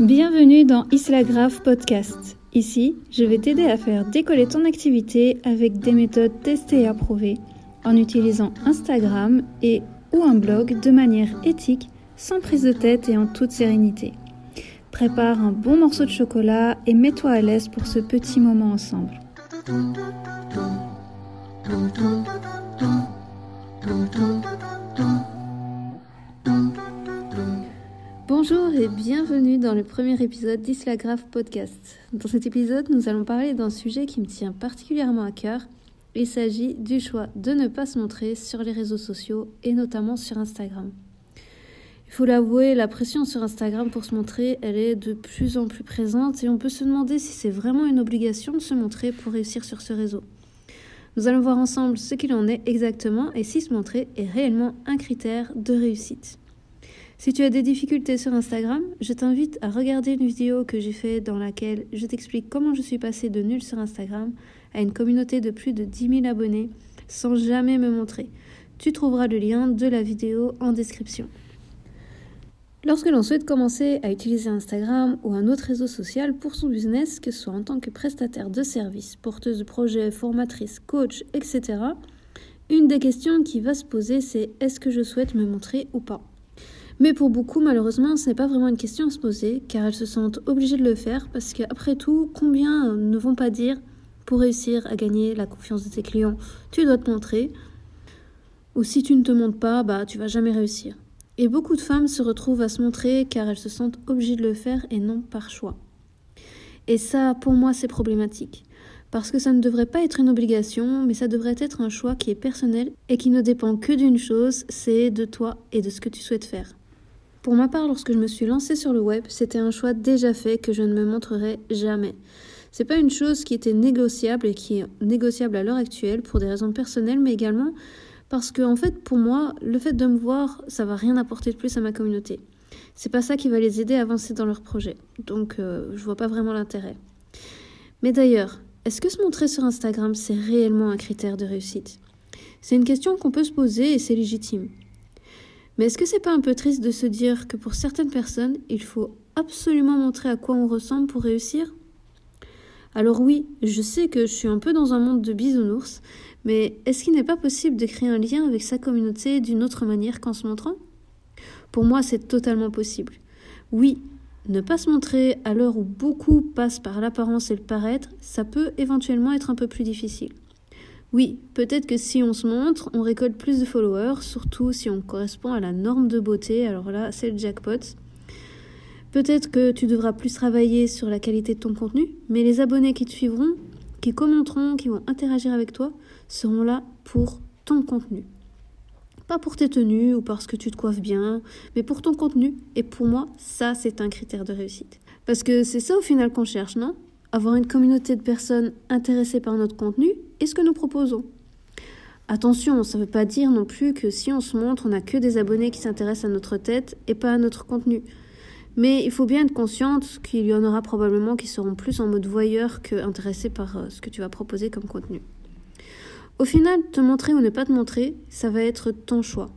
Bienvenue dans Isla Grave Podcast. Ici, je vais t'aider à faire décoller ton activité avec des méthodes testées et approuvées en utilisant Instagram et ou un blog de manière éthique, sans prise de tête et en toute sérénité. Prépare un bon morceau de chocolat et mets-toi à l'aise pour ce petit moment ensemble. Bonjour et bienvenue dans le premier épisode d'Islagraph Podcast. Dans cet épisode, nous allons parler d'un sujet qui me tient particulièrement à cœur. Il s'agit du choix de ne pas se montrer sur les réseaux sociaux et notamment sur Instagram. Il faut l'avouer, la pression sur Instagram pour se montrer, elle est de plus en plus présente et on peut se demander si c'est vraiment une obligation de se montrer pour réussir sur ce réseau. Nous allons voir ensemble ce qu'il en est exactement et si se montrer est réellement un critère de réussite. Si tu as des difficultés sur Instagram, je t'invite à regarder une vidéo que j'ai faite dans laquelle je t'explique comment je suis passée de nul sur Instagram à une communauté de plus de 10 000 abonnés sans jamais me montrer. Tu trouveras le lien de la vidéo en description. Lorsque l'on souhaite commencer à utiliser Instagram ou un autre réseau social pour son business, que ce soit en tant que prestataire de services, porteuse de projets, formatrice, coach, etc., une des questions qui va se poser, c'est est-ce que je souhaite me montrer ou pas? Mais pour beaucoup, malheureusement, ce n'est pas vraiment une question à se poser, car elles se sentent obligées de le faire, parce qu'après tout, combien ne vont pas dire, pour réussir à gagner la confiance de tes clients, tu dois te montrer, ou si tu ne te montres pas, bah tu vas jamais réussir. Et beaucoup de femmes se retrouvent à se montrer car elles se sentent obligées de le faire et non par choix. Et ça, pour moi, c'est problématique. Parce que ça ne devrait pas être une obligation, mais ça devrait être un choix qui est personnel et qui ne dépend que d'une chose, c'est de toi et de ce que tu souhaites faire. Pour ma part, lorsque je me suis lancée sur le web, c'était un choix déjà fait que je ne me montrerai jamais. C'est pas une chose qui était négociable et qui est négociable à l'heure actuelle pour des raisons personnelles, mais également parce que, en fait, pour moi, le fait de me voir, ça va rien apporter de plus à ma communauté. C'est pas ça qui va les aider à avancer dans leur projet. Donc, euh, je vois pas vraiment l'intérêt. Mais d'ailleurs, est-ce que se montrer sur Instagram, c'est réellement un critère de réussite? C'est une question qu'on peut se poser et c'est légitime. Mais est-ce que c'est pas un peu triste de se dire que pour certaines personnes, il faut absolument montrer à quoi on ressemble pour réussir? Alors oui, je sais que je suis un peu dans un monde de bisounours, mais est-ce qu'il n'est pas possible de créer un lien avec sa communauté d'une autre manière qu'en se montrant? Pour moi, c'est totalement possible. Oui, ne pas se montrer à l'heure où beaucoup passent par l'apparence et le paraître, ça peut éventuellement être un peu plus difficile. Oui, peut-être que si on se montre, on récolte plus de followers, surtout si on correspond à la norme de beauté, alors là, c'est le jackpot. Peut-être que tu devras plus travailler sur la qualité de ton contenu, mais les abonnés qui te suivront, qui commenteront, qui vont interagir avec toi, seront là pour ton contenu. Pas pour tes tenues ou parce que tu te coiffes bien, mais pour ton contenu. Et pour moi, ça, c'est un critère de réussite. Parce que c'est ça au final qu'on cherche, non? Avoir une communauté de personnes intéressées par notre contenu et ce que nous proposons. Attention, ça ne veut pas dire non plus que si on se montre, on n'a que des abonnés qui s'intéressent à notre tête et pas à notre contenu. Mais il faut bien être consciente qu'il y en aura probablement qui seront plus en mode voyeur que intéressés par euh, ce que tu vas proposer comme contenu. Au final, te montrer ou ne pas te montrer, ça va être ton choix.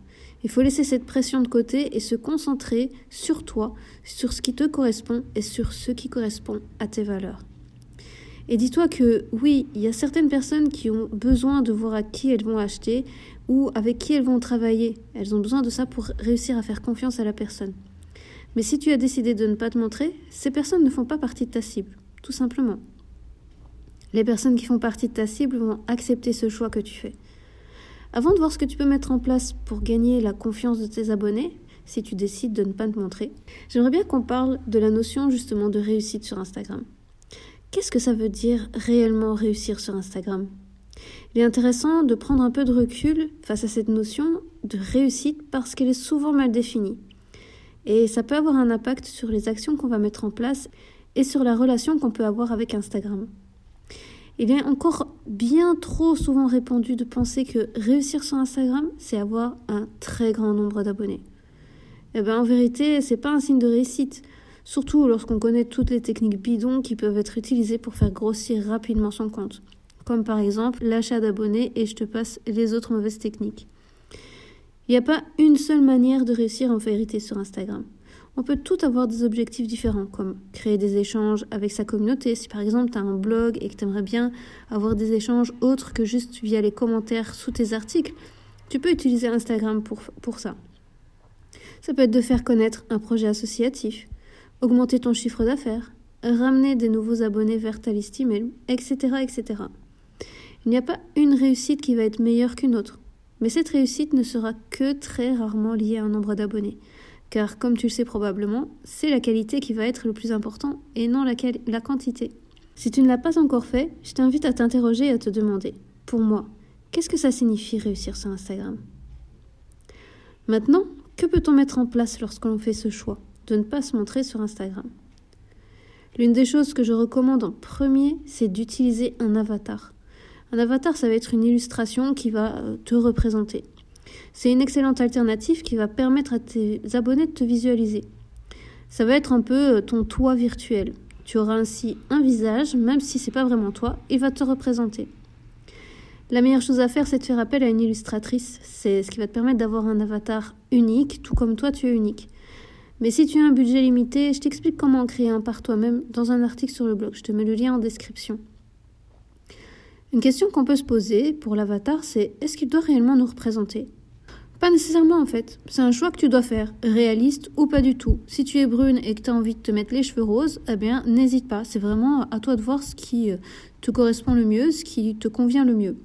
Il faut laisser cette pression de côté et se concentrer sur toi, sur ce qui te correspond et sur ce qui correspond à tes valeurs. Et dis-toi que oui, il y a certaines personnes qui ont besoin de voir à qui elles vont acheter ou avec qui elles vont travailler. Elles ont besoin de ça pour réussir à faire confiance à la personne. Mais si tu as décidé de ne pas te montrer, ces personnes ne font pas partie de ta cible, tout simplement. Les personnes qui font partie de ta cible vont accepter ce choix que tu fais. Avant de voir ce que tu peux mettre en place pour gagner la confiance de tes abonnés, si tu décides de ne pas te montrer, j'aimerais bien qu'on parle de la notion justement de réussite sur Instagram. Qu'est-ce que ça veut dire réellement réussir sur Instagram? Il est intéressant de prendre un peu de recul face à cette notion de réussite parce qu'elle est souvent mal définie. Et ça peut avoir un impact sur les actions qu'on va mettre en place et sur la relation qu'on peut avoir avec Instagram. Il est encore bien trop souvent répandu de penser que réussir sur Instagram, c'est avoir un très grand nombre d'abonnés. Eh bien, en vérité, c'est pas un signe de réussite surtout lorsqu'on connaît toutes les techniques bidons qui peuvent être utilisées pour faire grossir rapidement son compte, comme par exemple l'achat d'abonnés et je te passe les autres mauvaises techniques. Il n'y a pas une seule manière de réussir en vérité sur Instagram. On peut tout avoir des objectifs différents, comme créer des échanges avec sa communauté. Si par exemple tu as un blog et que tu aimerais bien avoir des échanges autres que juste via les commentaires sous tes articles, tu peux utiliser Instagram pour, pour ça. Ça peut être de faire connaître un projet associatif, augmenter ton chiffre d'affaires, ramener des nouveaux abonnés vers ta liste email, etc., etc. Il n'y a pas une réussite qui va être meilleure qu'une autre, mais cette réussite ne sera que très rarement liée à un nombre d'abonnés, car comme tu le sais probablement, c'est la qualité qui va être le plus important et non la, la quantité. Si tu ne l'as pas encore fait, je t'invite à t'interroger et à te demander, pour moi, qu'est-ce que ça signifie réussir sur Instagram? Maintenant, que peut-on mettre en place lorsqu'on fait ce choix? De ne pas se montrer sur Instagram L'une des choses que je recommande en premier, c'est d'utiliser un avatar. Un avatar, ça va être une illustration qui va euh, te représenter. C'est une excellente alternative qui va permettre à tes abonnés de te visualiser. Ça va être un peu euh, ton toi virtuel. Tu auras ainsi un visage, même si c'est pas vraiment toi, il va te représenter. La meilleure chose à faire, c'est de faire appel à une illustratrice. C'est ce qui va te permettre d'avoir un avatar unique, tout comme toi tu es unique. Mais si tu as un budget limité, je t'explique comment en créer un par toi-même dans un article sur le blog. Je te mets le lien en description. Une question qu'on peut se poser pour l'avatar, c'est est-ce qu'il doit réellement nous représenter? Pas nécessairement en fait. C'est un choix que tu dois faire, réaliste ou pas du tout. Si tu es brune et que tu as envie de te mettre les cheveux roses, eh bien n'hésite pas. C'est vraiment à toi de voir ce qui euh, te correspond le mieux, ce qui te convient le mieux.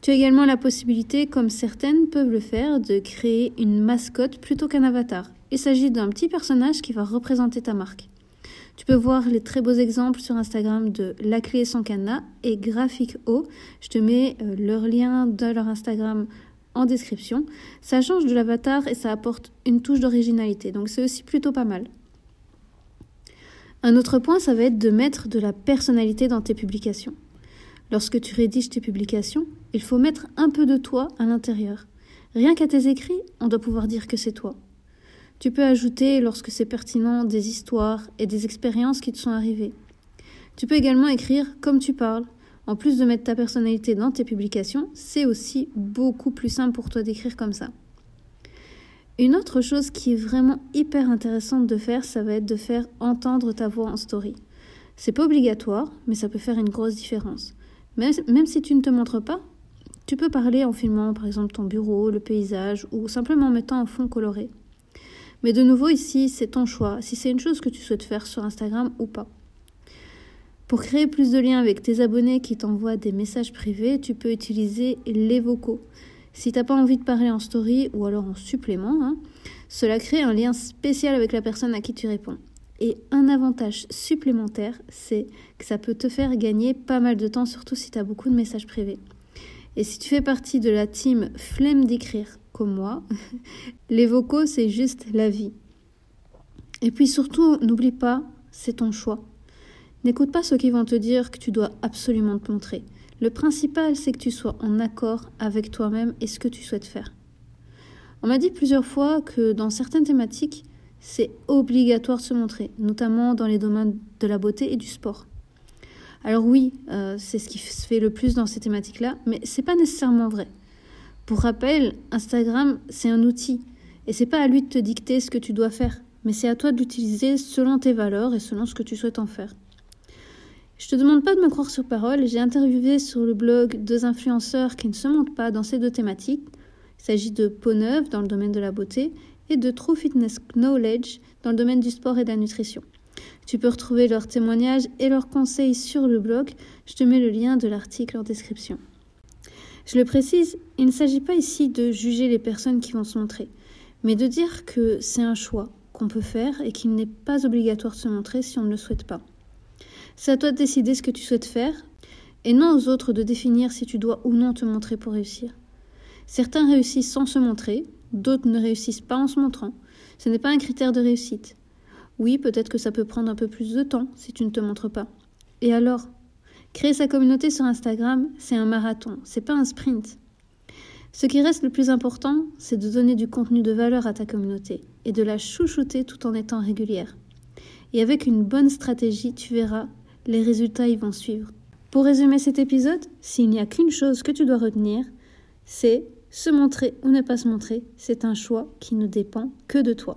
Tu as également la possibilité, comme certaines peuvent le faire, de créer une mascotte plutôt qu'un avatar. Il s'agit d'un petit personnage qui va représenter ta marque. Tu peux voir les très beaux exemples sur Instagram de La Clé sans cadenas et Graphic O. Je te mets euh, leur lien de leur Instagram en description. Ça change de l'avatar et ça apporte une touche d'originalité, donc c'est aussi plutôt pas mal. Un autre point, ça va être de mettre de la personnalité dans tes publications. Lorsque tu rédiges tes publications, il faut mettre un peu de toi à l'intérieur. Rien qu'à tes écrits, on doit pouvoir dire que c'est toi. Tu peux ajouter, lorsque c'est pertinent, des histoires et des expériences qui te sont arrivées. Tu peux également écrire comme tu parles. En plus de mettre ta personnalité dans tes publications, c'est aussi beaucoup plus simple pour toi d'écrire comme ça. Une autre chose qui est vraiment hyper intéressante de faire, ça va être de faire entendre ta voix en story. C'est pas obligatoire, mais ça peut faire une grosse différence. Même, si tu ne te montres pas, tu peux parler en filmant par exemple ton bureau, le paysage ou simplement en mettant un fond coloré. Mais de nouveau ici, c'est ton choix, si c'est une chose que tu souhaites faire sur Instagram ou pas. Pour créer plus de liens avec tes abonnés qui t'envoient des messages privés, tu peux utiliser les vocaux. Si tu n'as pas envie de parler en story ou alors en supplément, hein, cela crée un lien spécial avec la personne à qui tu réponds. Et un avantage supplémentaire, c'est que ça peut te faire gagner pas mal de temps, surtout si tu as beaucoup de messages privés. Et si tu fais partie de la team flemme d'écrire, comme moi, les vocaux, c'est juste la vie. Et puis surtout, n'oublie pas, c'est ton choix. N'écoute pas ceux qui vont te dire que tu dois absolument te montrer. Le principal, c'est que tu sois en accord avec toi-même et ce que tu souhaites faire. On m'a dit plusieurs fois que dans certaines thématiques, c'est obligatoire de se montrer, notamment dans les domaines de la beauté et du sport. Alors oui, euh, c'est ce qui se fait le plus dans ces thématiques-là, mais c'est pas nécessairement vrai. Pour rappel, Instagram, c'est un outil, et c'est pas à lui de te dicter ce que tu dois faire, mais c'est à toi de selon tes valeurs et selon ce que tu souhaites en faire. Je te demande pas de me croire sur parole, j'ai interviewé sur le blog deux influenceurs qui ne se montrent pas dans ces deux thématiques. Il s'agit de Peau Neuve dans le domaine de la beauté et de True Fitness Knowledge dans le domaine du sport et de la nutrition. Tu peux retrouver leurs témoignages et leurs conseils sur le blog. Je te mets le lien de l'article en description. Je le précise, il ne s'agit pas ici de juger les personnes qui vont se montrer, mais de dire que c'est un choix qu'on peut faire et qu'il n'est pas obligatoire de se montrer si on ne le souhaite pas. C'est à toi de décider ce que tu souhaites faire et non aux autres de définir si tu dois ou non te montrer pour réussir. Certains réussissent sans se montrer, D'autres ne réussissent pas en se montrant. Ce n'est pas un critère de réussite. Oui, peut-être que ça peut prendre un peu plus de temps si tu ne te montres pas. Et alors Créer sa communauté sur Instagram, c'est un marathon, c'est pas un sprint. Ce qui reste le plus important, c'est de donner du contenu de valeur à ta communauté et de la chouchouter tout en étant régulière. Et avec une bonne stratégie, tu verras, les résultats y vont suivre. Pour résumer cet épisode, s'il n'y a qu'une chose que tu dois retenir, c'est Se montrer ou ne pas se montrer, c'est un choix qui ne dépend que de toi.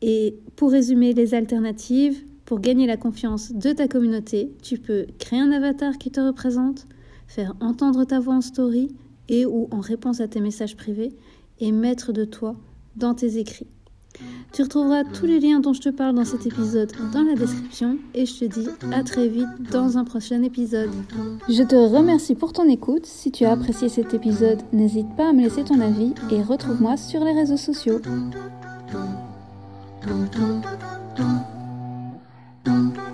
Et pour résumer les alternatives, pour gagner la confiance de ta communauté, tu peux créer un avatar qui te représente, faire entendre ta voix en story et ou en réponse à tes messages privés et mettre de toi dans tes écrits. Tu retrouveras tous les liens dont je te parle dans cet épisode dans la description et je te dis à très vite dans un prochain épisode. Je te remercie pour ton écoute. Si tu as apprécié cet épisode, n'hésite pas à me laisser ton avis et retrouve-moi sur les réseaux sociaux. 嗯